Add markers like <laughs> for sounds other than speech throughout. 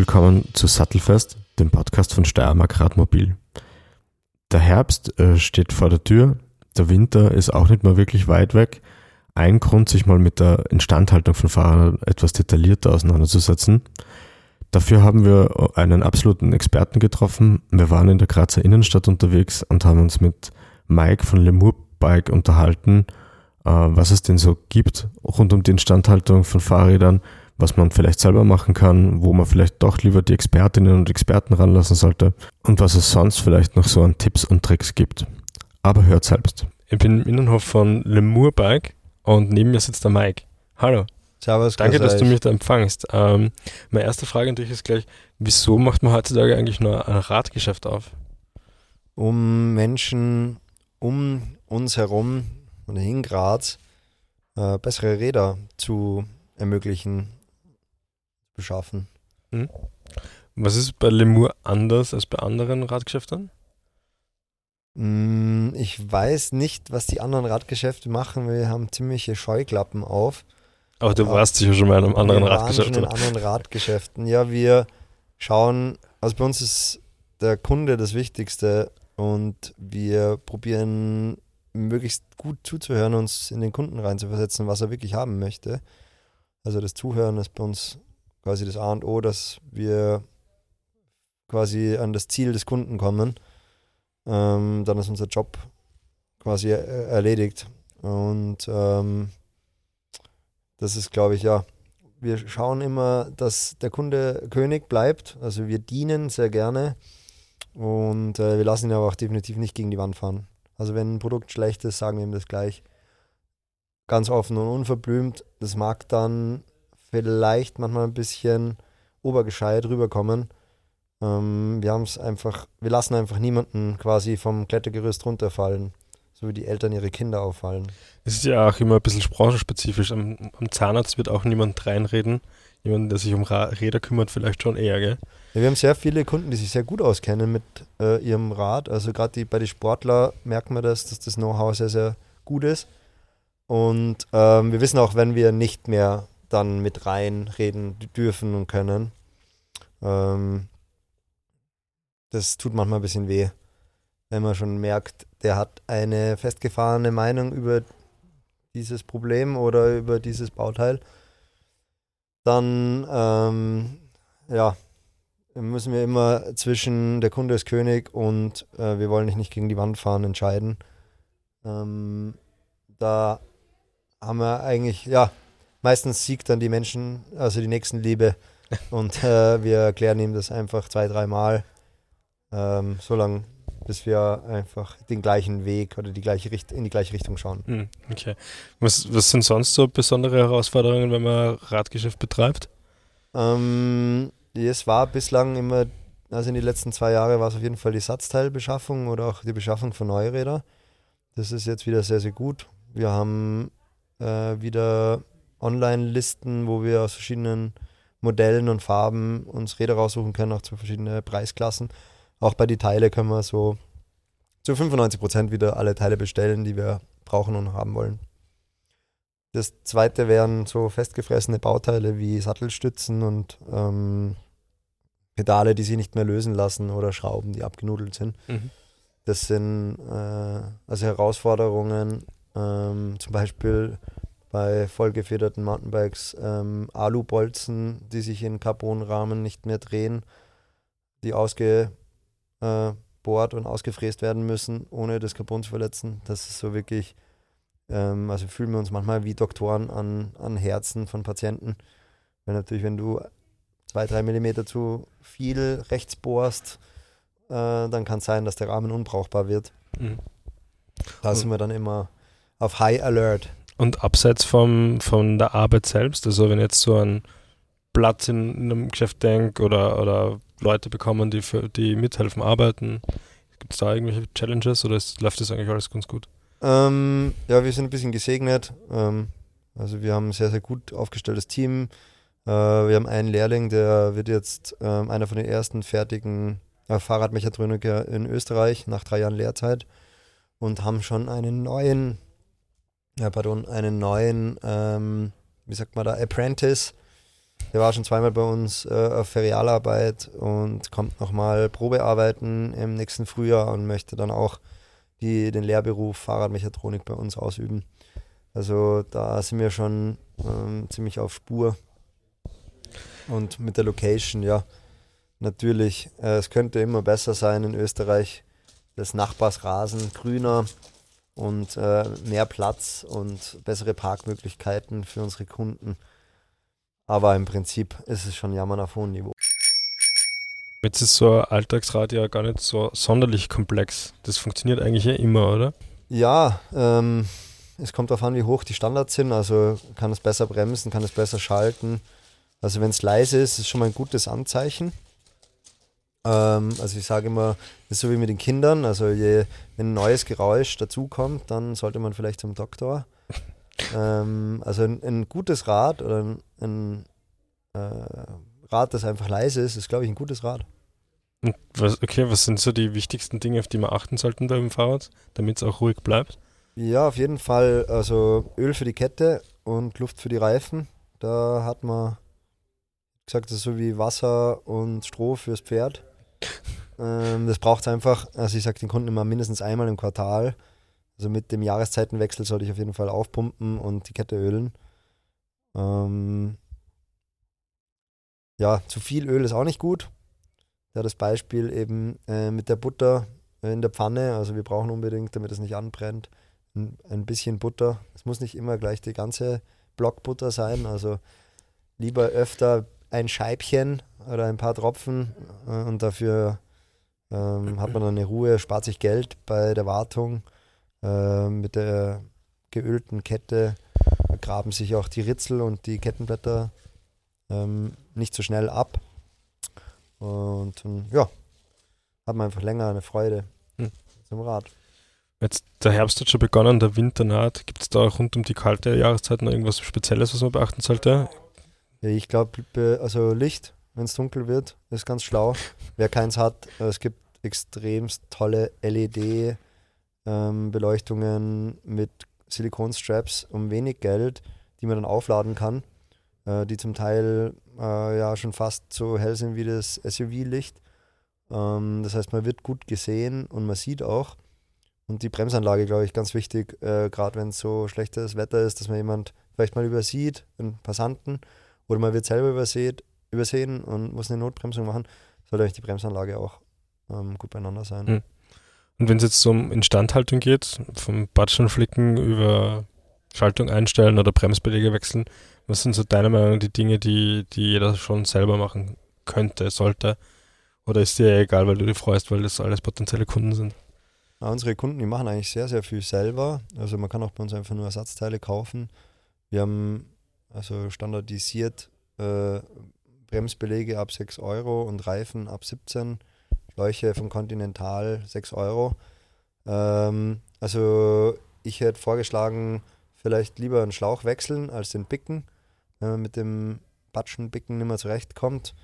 willkommen zu Sattelfest, dem Podcast von Steiermark Radmobil. Der Herbst äh, steht vor der Tür, der Winter ist auch nicht mehr wirklich weit weg. Ein Grund, sich mal mit der Instandhaltung von Fahrern etwas detaillierter auseinanderzusetzen. Dafür haben wir einen absoluten Experten getroffen. Wir waren in der Grazer Innenstadt unterwegs und haben uns mit Mike von Lemur Bike unterhalten, äh, was es denn so gibt rund um die Instandhaltung von Fahrrädern, was man vielleicht selber machen kann, wo man vielleicht doch lieber die Expertinnen und Experten ranlassen sollte und was es sonst vielleicht noch so an Tipps und Tricks gibt. Aber hört selbst. Ich bin im Innenhof von Lemur Bike und neben mir sitzt der Mike. Hallo. Servus, Danke, dass du mich da empfangst. Ähm, meine erste Frage natürlich ist gleich, wieso macht man heutzutage eigentlich nur ein Radgeschäft auf? Um Menschen um uns herum und in Graz äh, bessere Räder zu ermöglichen, beschaffen. Hm. Was ist bei Lemur anders als bei anderen Radgeschäften? Mm, ich weiß nicht, was die anderen Radgeschäfte machen. Wir haben ziemliche Scheuklappen auf. Aber du warst sicher schon mal in einem anderen Radgeschäft. In anderen Radgeschäften. Ja, wir schauen, also bei uns ist der Kunde das Wichtigste und wir probieren möglichst gut zuzuhören, uns in den Kunden reinzuversetzen, was er wirklich haben möchte. Also das Zuhören ist bei uns quasi das A und O, dass wir quasi an das Ziel des Kunden kommen. Ähm, dann ist unser Job quasi erledigt. Und ähm, das ist, glaube ich, ja, wir schauen immer, dass der Kunde König bleibt. Also wir dienen sehr gerne und äh, wir lassen ihn aber auch definitiv nicht gegen die Wand fahren. Also wenn ein Produkt schlecht ist, sagen wir ihm das gleich. Ganz offen und unverblümt. Das mag dann vielleicht manchmal ein bisschen obergescheit rüberkommen. Ähm, wir haben es einfach, wir lassen einfach niemanden quasi vom Klettergerüst runterfallen so wie die Eltern ihre Kinder auffallen. Es ist ja auch immer ein bisschen branchenspezifisch. Am, am Zahnarzt wird auch niemand reinreden. Jemand, der sich um Räder kümmert, vielleicht schon eher, gell? Ja, wir haben sehr viele Kunden, die sich sehr gut auskennen mit äh, ihrem Rad. Also gerade bei den Sportlern merkt man das, dass das Know-how sehr, sehr gut ist. Und ähm, wir wissen auch, wenn wir nicht mehr dann mit reinreden dürfen und können. Ähm, das tut manchmal ein bisschen weh, wenn man schon merkt, der hat eine festgefahrene Meinung über dieses Problem oder über dieses Bauteil, dann ähm, ja, müssen wir immer zwischen der Kunde ist König und äh, wir wollen nicht gegen die Wand fahren entscheiden. Ähm, da haben wir eigentlich, ja, meistens siegt dann die Menschen, also die Nächstenliebe <laughs> und äh, wir erklären ihm das einfach zwei, dreimal, ähm, solange bis wir einfach den gleichen Weg oder die gleiche Richt in die gleiche Richtung schauen. Hm, okay. Was, was sind sonst so besondere Herausforderungen, wenn man Radgeschäft betreibt? Ähm, es war bislang immer, also in den letzten zwei Jahren war es auf jeden Fall die Satzteilbeschaffung oder auch die Beschaffung von Neurädern. Das ist jetzt wieder sehr, sehr gut. Wir haben äh, wieder Online-Listen, wo wir aus verschiedenen Modellen und Farben uns Räder raussuchen können, auch zu verschiedenen Preisklassen. Auch bei den Teile können wir so zu 95% wieder alle Teile bestellen, die wir brauchen und haben wollen. Das zweite wären so festgefressene Bauteile wie Sattelstützen und ähm, Pedale, die sich nicht mehr lösen lassen oder Schrauben, die abgenudelt sind. Mhm. Das sind äh, also Herausforderungen, ähm, zum Beispiel bei vollgefederten Mountainbikes ähm, Alubolzen, die sich in Carbonrahmen nicht mehr drehen, die ausge äh, und ausgefräst werden müssen, ohne das Carbon zu verletzen. Das ist so wirklich, ähm, also fühlen wir uns manchmal wie Doktoren an, an Herzen von Patienten. Weil natürlich, wenn du zwei, drei Millimeter zu viel rechts bohrst, äh, dann kann es sein, dass der Rahmen unbrauchbar wird. Mhm. Da sind wir dann immer auf High Alert. Und abseits vom, von der Arbeit selbst, also wenn jetzt so ein Platz in, in einem Geschäft denkt oder, oder Leute bekommen, die, für, die mithelfen, arbeiten? Gibt es da irgendwelche Challenges oder ist, läuft das eigentlich alles ganz gut? Ähm, ja, wir sind ein bisschen gesegnet. Ähm, also wir haben ein sehr, sehr gut aufgestelltes Team. Äh, wir haben einen Lehrling, der wird jetzt ähm, einer von den ersten fertigen äh, Fahrradmechatroniker in Österreich nach drei Jahren Lehrzeit und haben schon einen neuen, ja, pardon, einen neuen, ähm, wie sagt man da, Apprentice Der war schon zweimal bei uns äh, auf Ferialarbeit und kommt nochmal Probearbeiten im nächsten Frühjahr und möchte dann auch die, den Lehrberuf Fahrradmechatronik bei uns ausüben. Also da sind wir schon ähm, ziemlich auf Spur. Und mit der Location, ja, natürlich, äh, es könnte immer besser sein in Österreich. Das Nachbarsrasen grüner und äh, mehr Platz und bessere Parkmöglichkeiten für unsere Kunden. Aber im Prinzip ist es schon Jammern auf hohem Niveau. Jetzt ist so ein Alltagsrad ja gar nicht so sonderlich komplex. Das funktioniert eigentlich ja immer, oder? Ja, ähm, es kommt darauf an, wie hoch die Standards sind. Also kann es besser bremsen, kann es besser schalten. Also wenn es leise ist, ist schon mal ein gutes Anzeichen. Ähm, also ich sage immer, das ist so wie mit den Kindern. Also je, wenn ein neues Geräusch dazukommt, dann sollte man vielleicht zum Doktor. <laughs> ähm, also ein, ein, gutes Rad oder ein, ein äh, Rad, das einfach leise ist, ist, glaube ich, ein gutes Rad. Was, okay, was sind so die wichtigsten Dinge, auf die wir achten sollten beim Fahrrad, damit es auch ruhig bleibt? Ja, auf jeden Fall. Also Öl für die Kette und Luft für die Reifen. Da hat man gesagt, das ist so wie Wasser und Stroh fürs Pferd. Ähm, das braucht es einfach. Also ich sage den Kunden immer mindestens einmal im Quartal. Also mit dem Jahreszeitenwechsel sollte ich auf jeden Fall aufpumpen und die Kette ölen. Ähm, ja, zu viel Öl ist auch nicht gut. Ja, das Beispiel eben äh, mit der Butter in der Pfanne. Also wir brauchen unbedingt, damit es nicht anbrennt, ein, ein bisschen Butter. Es muss nicht immer gleich die ganze Blockbutter sein. Also lieber öfter ein Scheibchen oder ein paar Tropfen äh, und dafür ähm, <clears throat> hat man dann eine Ruhe, spart sich Geld bei der Wartung. Äh, mit der geölten Kette graben sich auch die Ritzel und die Kettenblätter ähm, nicht so schnell ab. Und ähm, ja, hat man einfach länger eine Freude hm. zum Rad. Jetzt der Herbst hat schon begonnen, der Winter naht. Gibt es da rund um die kalte Jahreszeit noch irgendwas Spezielles, was man beachten sollte? Ich glaube, also Licht, wenn es dunkel wird, ist ganz schlau. Wer keins hat, äh, es gibt extremst tolle LED-Beleuchtungen ähm, mit Silikonstraps um wenig Geld, die man dann aufladen kann, äh, die zum Teil äh, ja schon fast so hell sind wie das SUV-Licht. Ähm, das heißt, man wird gut gesehen und man sieht auch. Und die Bremsanlage, glaube ich, ganz wichtig, äh, gerade wenn es so schlechtes Wetter ist, dass man jemand vielleicht mal übersieht, einen Passanten oder man wird selber übersät, übersehen und muss eine Notbremsung machen, sollte eigentlich die Bremsanlage auch ähm, gut beieinander sein. Hm. Und wenn es jetzt um Instandhaltung geht, vom Batschen flicken über Schaltung einstellen oder Bremsbeläge wechseln, was sind so deiner Meinung nach die Dinge, die, die jeder schon selber machen könnte, sollte? Oder ist dir egal, weil du dich freust, weil das alles potenzielle Kunden sind? Ja, unsere Kunden, die machen eigentlich sehr, sehr viel selber. Also man kann auch bei uns einfach nur Ersatzteile kaufen. Wir haben also standardisiert äh, Bremsbeläge ab 6 Euro und Reifen ab 17. Schläuche von Continental 6 Euro. Ähm, also ich hätte vorgeschlagen, vielleicht lieber einen Schlauch wechseln als den Bicken, wenn man mit dem Batschenbicken nicht mehr zurechtkommt.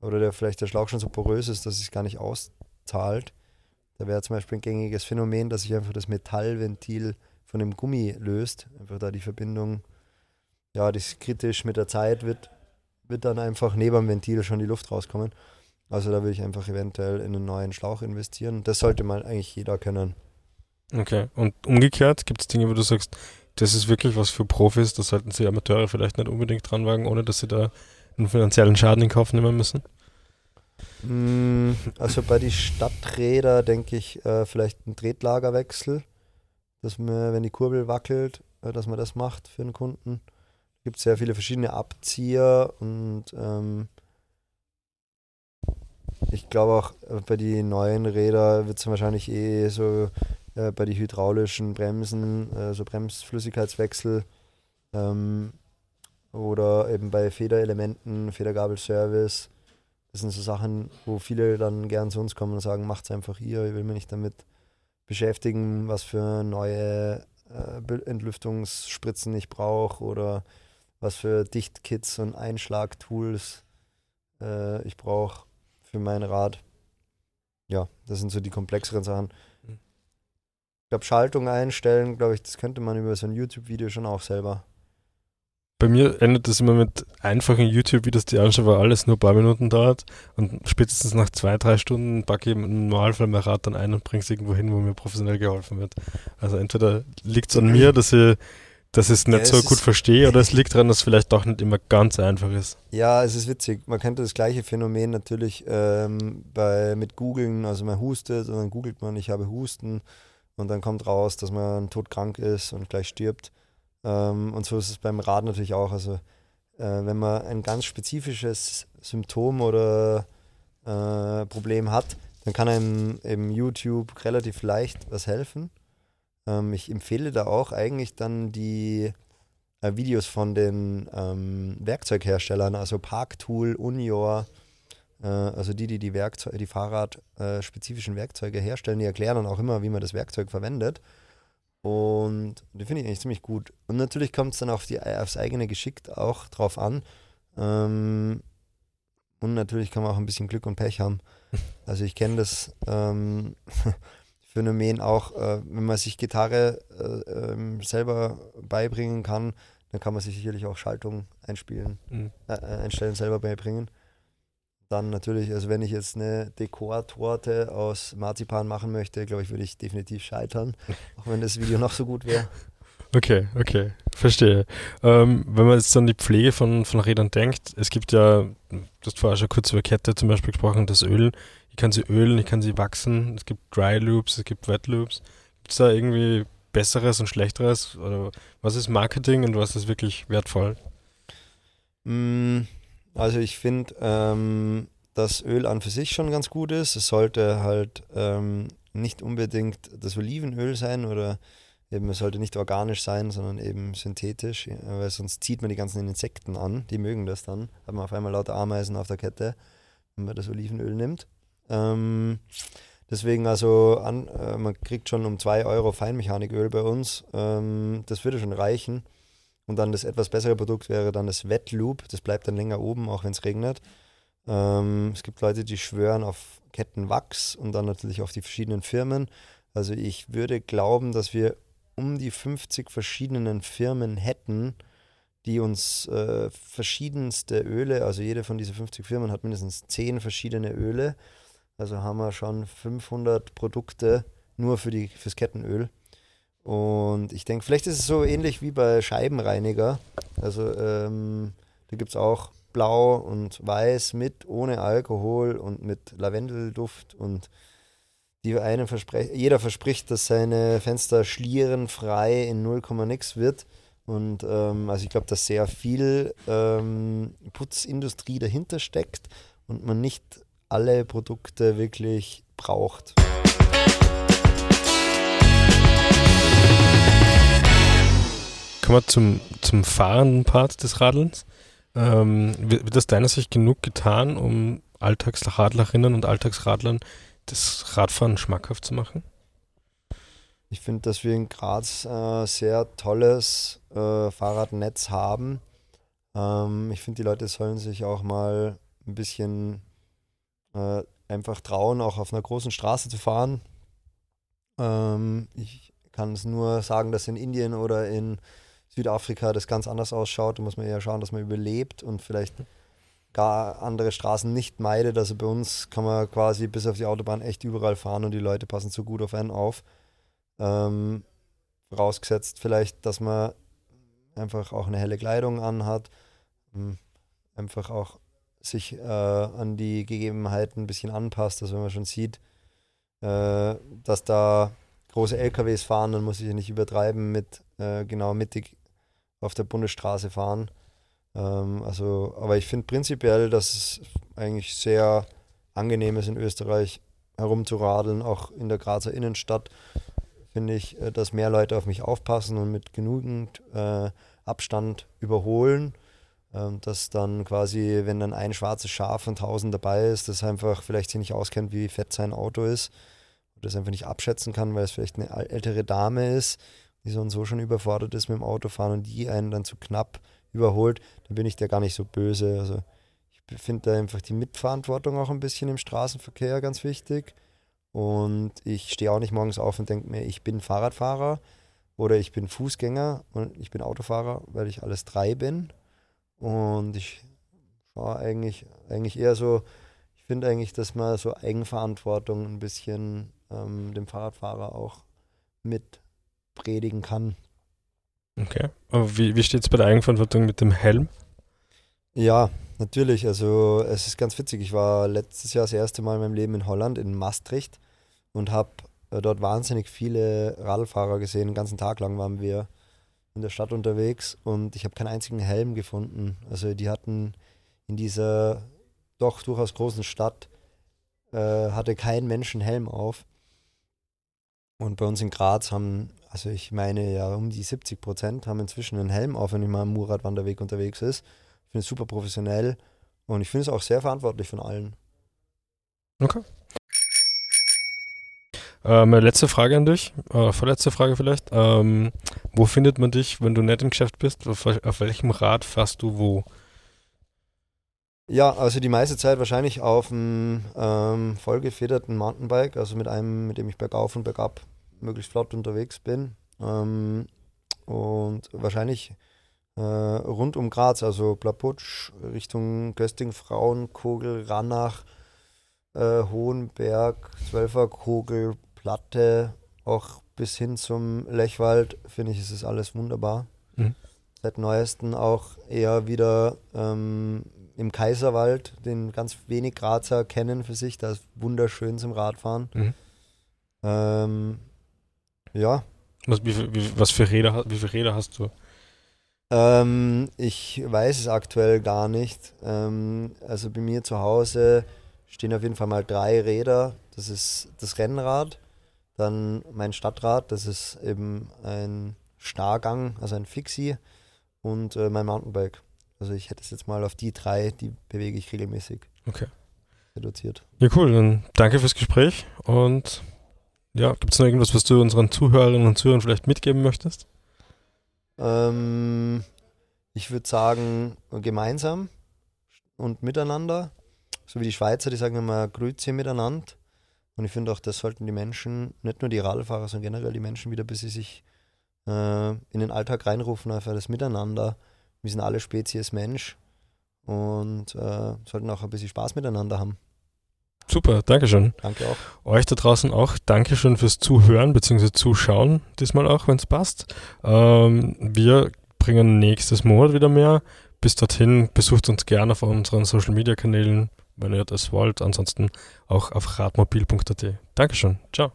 Oder der vielleicht der Schlauch schon so porös ist, dass es gar nicht auszahlt. Da wäre zum Beispiel ein gängiges Phänomen, dass sich einfach das Metallventil von dem Gummi löst. Einfach da die Verbindung ja, das kritisch mit der Zeit, wird, wird dann einfach neben dem Ventil schon die Luft rauskommen. Also da würde ich einfach eventuell in einen neuen Schlauch investieren. Das sollte mal eigentlich jeder können. Okay, und umgekehrt gibt es Dinge, wo du sagst, das ist wirklich was für Profis, da sollten sich Amateure vielleicht nicht unbedingt dran wagen, ohne dass sie da einen finanziellen Schaden in Kauf nehmen müssen? Mm, also bei den Stadträdern denke ich äh, vielleicht ein Tretlagerwechsel, dass man, wenn die Kurbel wackelt, äh, dass man das macht für den Kunden gibt sehr viele verschiedene Abzieher und ähm, ich glaube auch äh, bei den neuen Rädern wird es wahrscheinlich eh so äh, bei den hydraulischen Bremsen, äh, so Bremsflüssigkeitswechsel ähm, oder eben bei Federelementen, Federgabelservice. Das sind so Sachen, wo viele dann gern zu uns kommen und sagen, macht es einfach hier, ich will mich nicht damit beschäftigen, was für neue äh, Entlüftungsspritzen ich brauche oder was für Dichtkits und Einschlagtools äh, ich brauche für mein Rad. Ja, das sind so die komplexeren Sachen. Mhm. Ich glaube, Schaltung einstellen, glaube ich, das könnte man über so ein YouTube-Video schon auch selber. bei mir endet das immer mit einfachen YouTube-Videos, die anschauen, weil alles nur ein paar Minuten dauert. Und spätestens nach zwei, drei Stunden packe ich im Normalfall mein Rad dann ein und bringe es irgendwo hin, wo mir professionell geholfen wird. Also entweder liegt es an mir, dass ich, dass ich es nicht ja, so gut verstehe, <laughs> oder es liegt daran, dass es vielleicht doch nicht immer ganz einfach ist. Ja, es ist witzig. Man kennt das gleiche Phänomen natürlich ähm, bei, mit Googlen. Also man hustet und dann googelt man, ich habe Husten. Und dann kommt raus, dass man todkrank ist und gleich stirbt. Ähm, und so ist es beim Rad natürlich auch. Also äh, wenn man ein ganz spezifisches Symptom oder äh, Problem hat, dann kann einem im YouTube relativ leicht was helfen. Ähm, ich empfehle da auch eigentlich dann die äh, Videos von den ähm, Werkzeugherstellern, also Parktool, Unior, äh, also die, die die, Werkzeug, die Fahrradspezifischen Werkzeuge herstellen, die erklären dann auch immer, wie man das Werkzeug verwendet. Und die finde ich eigentlich ziemlich gut. Und natürlich kommt es dann auf die, aufs eigene Geschick auch drauf an. Ähm, und natürlich kann man auch ein bisschen Glück und Pech haben. <laughs> Also ich kenne das ähm, <laughs> Phänomen auch, äh, wenn man sich Gitarre äh, äh, selber beibringen kann, dann kann man sich sicherlich auch Schaltung einspielen, mhm. Äh, äh, einstellen, selber beibringen. Dann natürlich, also wenn ich jetzt eine Dekortorte aus Marzipan machen möchte, glaube ich, würde ich definitiv scheitern, <laughs> auch wenn das Video noch so gut wäre. Okay, okay, verstehe. Ähm, wenn man jetzt an die Pflege von, von Rädern denkt, es gibt ja, du hast vorher schon kurz über Kette zum Beispiel gesprochen, das Öl. Ich kann sie ölen, ich kann sie wachsen. Es gibt Dry Loops, es gibt Wet Loops. Gibt es da irgendwie besseres und schlechteres? Oder was ist Marketing und was ist wirklich wertvoll? Mm, also ich finde, ähm, dass Öl an für sich schon ganz gut ist. Es sollte halt ähm, nicht unbedingt das Olivenöl sein oder eben es sollte nicht organisch sein, sondern eben synthetisch, weil sonst zieht man die ganzen Insekten an. Die mögen das dann. Hat man auf einmal lauter Ameisen auf der Kette, wenn man das Olivenöl nimmt. Ähm, deswegen also, an, äh, man kriegt schon um 2 Euro Feinmechaniköl bei uns. Ähm, das würde schon reichen. Und dann das etwas bessere Produkt wäre dann das Wet Loop. Das bleibt dann länger oben, auch wenn es regnet. Ähm, es gibt Leute, die schwören auf Kettenwachs und dann natürlich auf die verschiedenen Firmen. Also ich würde glauben, dass wir um die 50 verschiedenen Firmen hätten, die uns äh, verschiedenste Öle, also jede von diesen 50 Firmen hat mindestens 10 verschiedene Öle. Also haben wir schon 500 Produkte nur für fürs Kettenöl. Und ich denke, vielleicht ist es so ähnlich wie bei Scheibenreiniger. Also ähm, da gibt es auch blau und weiß mit, ohne Alkohol und mit Lavendelduft und die einen versprechen, jeder verspricht, dass seine Fenster schlierenfrei in 0, nix wird. Und ähm, also ich glaube, dass sehr viel ähm, Putzindustrie dahinter steckt und man nicht alle Produkte wirklich braucht. Kommen wir zum, zum fahrenden Part des Radelns. Ähm, wird aus deiner Sicht genug getan, um Alltagsradlerinnen und Alltagsradlern das Radfahren schmackhaft zu machen? Ich finde, dass wir in Graz äh, sehr tolles äh, Fahrradnetz haben. Ähm, ich finde, die Leute sollen sich auch mal ein bisschen äh, einfach trauen, auch auf einer großen Straße zu fahren. Ähm, ich kann es nur sagen, dass in Indien oder in Südafrika das ganz anders ausschaut. Da muss man eher schauen, dass man überlebt und vielleicht gar andere Straßen nicht meidet. Also bei uns kann man quasi bis auf die Autobahn echt überall fahren und die Leute passen so gut auf einen auf. Ähm, vorausgesetzt vielleicht, dass man einfach auch eine helle Kleidung anhat, ähm, einfach auch sich äh, an die Gegebenheiten ein bisschen anpasst. Also wenn man schon sieht, äh, dass da große LKWs fahren, dann muss ich nicht übertreiben mit äh, genau mittig auf der Bundesstraße fahren. Ähm, also, aber ich finde prinzipiell, dass es eigentlich sehr angenehm ist, in Österreich herumzuradeln, auch in der Grazer Innenstadt finde ich, äh, dass mehr Leute auf mich aufpassen und mit genügend äh, Abstand überholen. Ähm, dass dann quasi, wenn dann ein schwarzes Schaf von tausend dabei ist, das einfach vielleicht sich nicht auskennt, wie fett sein Auto ist, oder das einfach nicht abschätzen kann, weil es vielleicht eine ältere Dame ist, die so und so schon überfordert ist mit dem Autofahren und die einen dann zu knapp überholt, dann bin ich da gar nicht so böse. Also ich finde da einfach die Mitverantwortung auch ein bisschen im Straßenverkehr ganz wichtig. Und ich stehe auch nicht morgens auf und denke mir, ich bin Fahrradfahrer, oder ich bin Fußgänger und ich bin Autofahrer, weil ich alles drei bin. Und ich schaue eigentlich, eigentlich eher so, ich finde eigentlich, dass man so Eigenverantwortung ein bisschen ähm, dem Fahrradfahrer auch mit predigen kann. Okay. Aber wie, wie steht es bei der Eigenverantwortung mit dem Helm? Ja, natürlich. Also es ist ganz witzig. Ich war letztes Jahr das erste Mal in meinem Leben in Holland, in Maastricht und habe äh, dort wahnsinnig viele Radfahrer gesehen. Den ganzen Tag lang waren wir in der Stadt unterwegs und ich habe keinen einzigen Helm gefunden. Also die hatten in dieser doch durchaus großen Stadt äh, hatte kein Mensch einen Helm auf. Und bei uns in Graz haben, also ich meine ja um die 70 Prozent haben inzwischen einen Helm auf, wenn ich mal am Murat-Wanderweg unterwegs ist. Ich finde es super professionell und ich finde es auch sehr verantwortlich von allen. Okay. Äh, meine letzte Frage an dich, äh, vorletzte Frage vielleicht. Ähm, wo findet man dich, wenn du nicht im Geschäft bist? Auf, auf welchem Rad fährst du wo? Ja, also die meiste Zeit wahrscheinlich auf einem ähm, vollgefederten Mountainbike, also mit einem, mit dem ich bergauf und bergab möglichst flott unterwegs bin. Ähm, und wahrscheinlich äh, rund um Graz, also Plaputsch, Richtung Gösting, Frauenkogel, Rannach, äh, Hohenberg, Zwölferkogel, Platte, auch bis hin zum Lechwald, finde ich, ist es alles wunderbar. Mhm. Seit neuesten auch eher wieder ähm, im Kaiserwald, den ganz wenig Grazer kennen für sich. Da ist wunderschön zum Radfahren. Mhm. Ähm, ja. Was, wie, wie, was für Räder, wie viele Räder hast du? Ähm, ich weiß es aktuell gar nicht. Ähm, also bei mir zu Hause stehen auf jeden Fall mal drei Räder. Das ist das Rennrad, dann mein Stadtrad, das ist eben ein Starrgang, also ein Fixie und äh, mein Mountainbike. Also ich hätte es jetzt mal auf die drei, die bewege ich regelmäßig. Okay. Reduziert. Ja, cool. Dann danke fürs Gespräch und ja, gibt es noch irgendwas, was du unseren Zuhörerinnen und Zuhörern vielleicht mitgeben möchtest? Ähm, ich würde sagen, gemeinsam und miteinander. So wie die Schweizer, die sagen immer Grüezi miteinander. Und ich finde auch, das sollten die Menschen, nicht nur die Radfahrer, sondern generell die Menschen wieder, bis sie sich äh, in den Alltag reinrufen, einfach das Miteinander. Wir sind alle Spezies Mensch und äh, sollten auch ein bisschen Spaß miteinander haben. Super, Dankeschön. Danke auch. Euch da draußen auch Dankeschön fürs Zuhören bzw. Zuschauen, diesmal auch, wenn es passt. Ähm, wir bringen nächstes Monat wieder mehr. Bis dorthin besucht uns gerne auf unseren Social Media Kanälen wenn ihr das wollt. Ansonsten auch auf radmobil.at. Dankeschön. Ciao.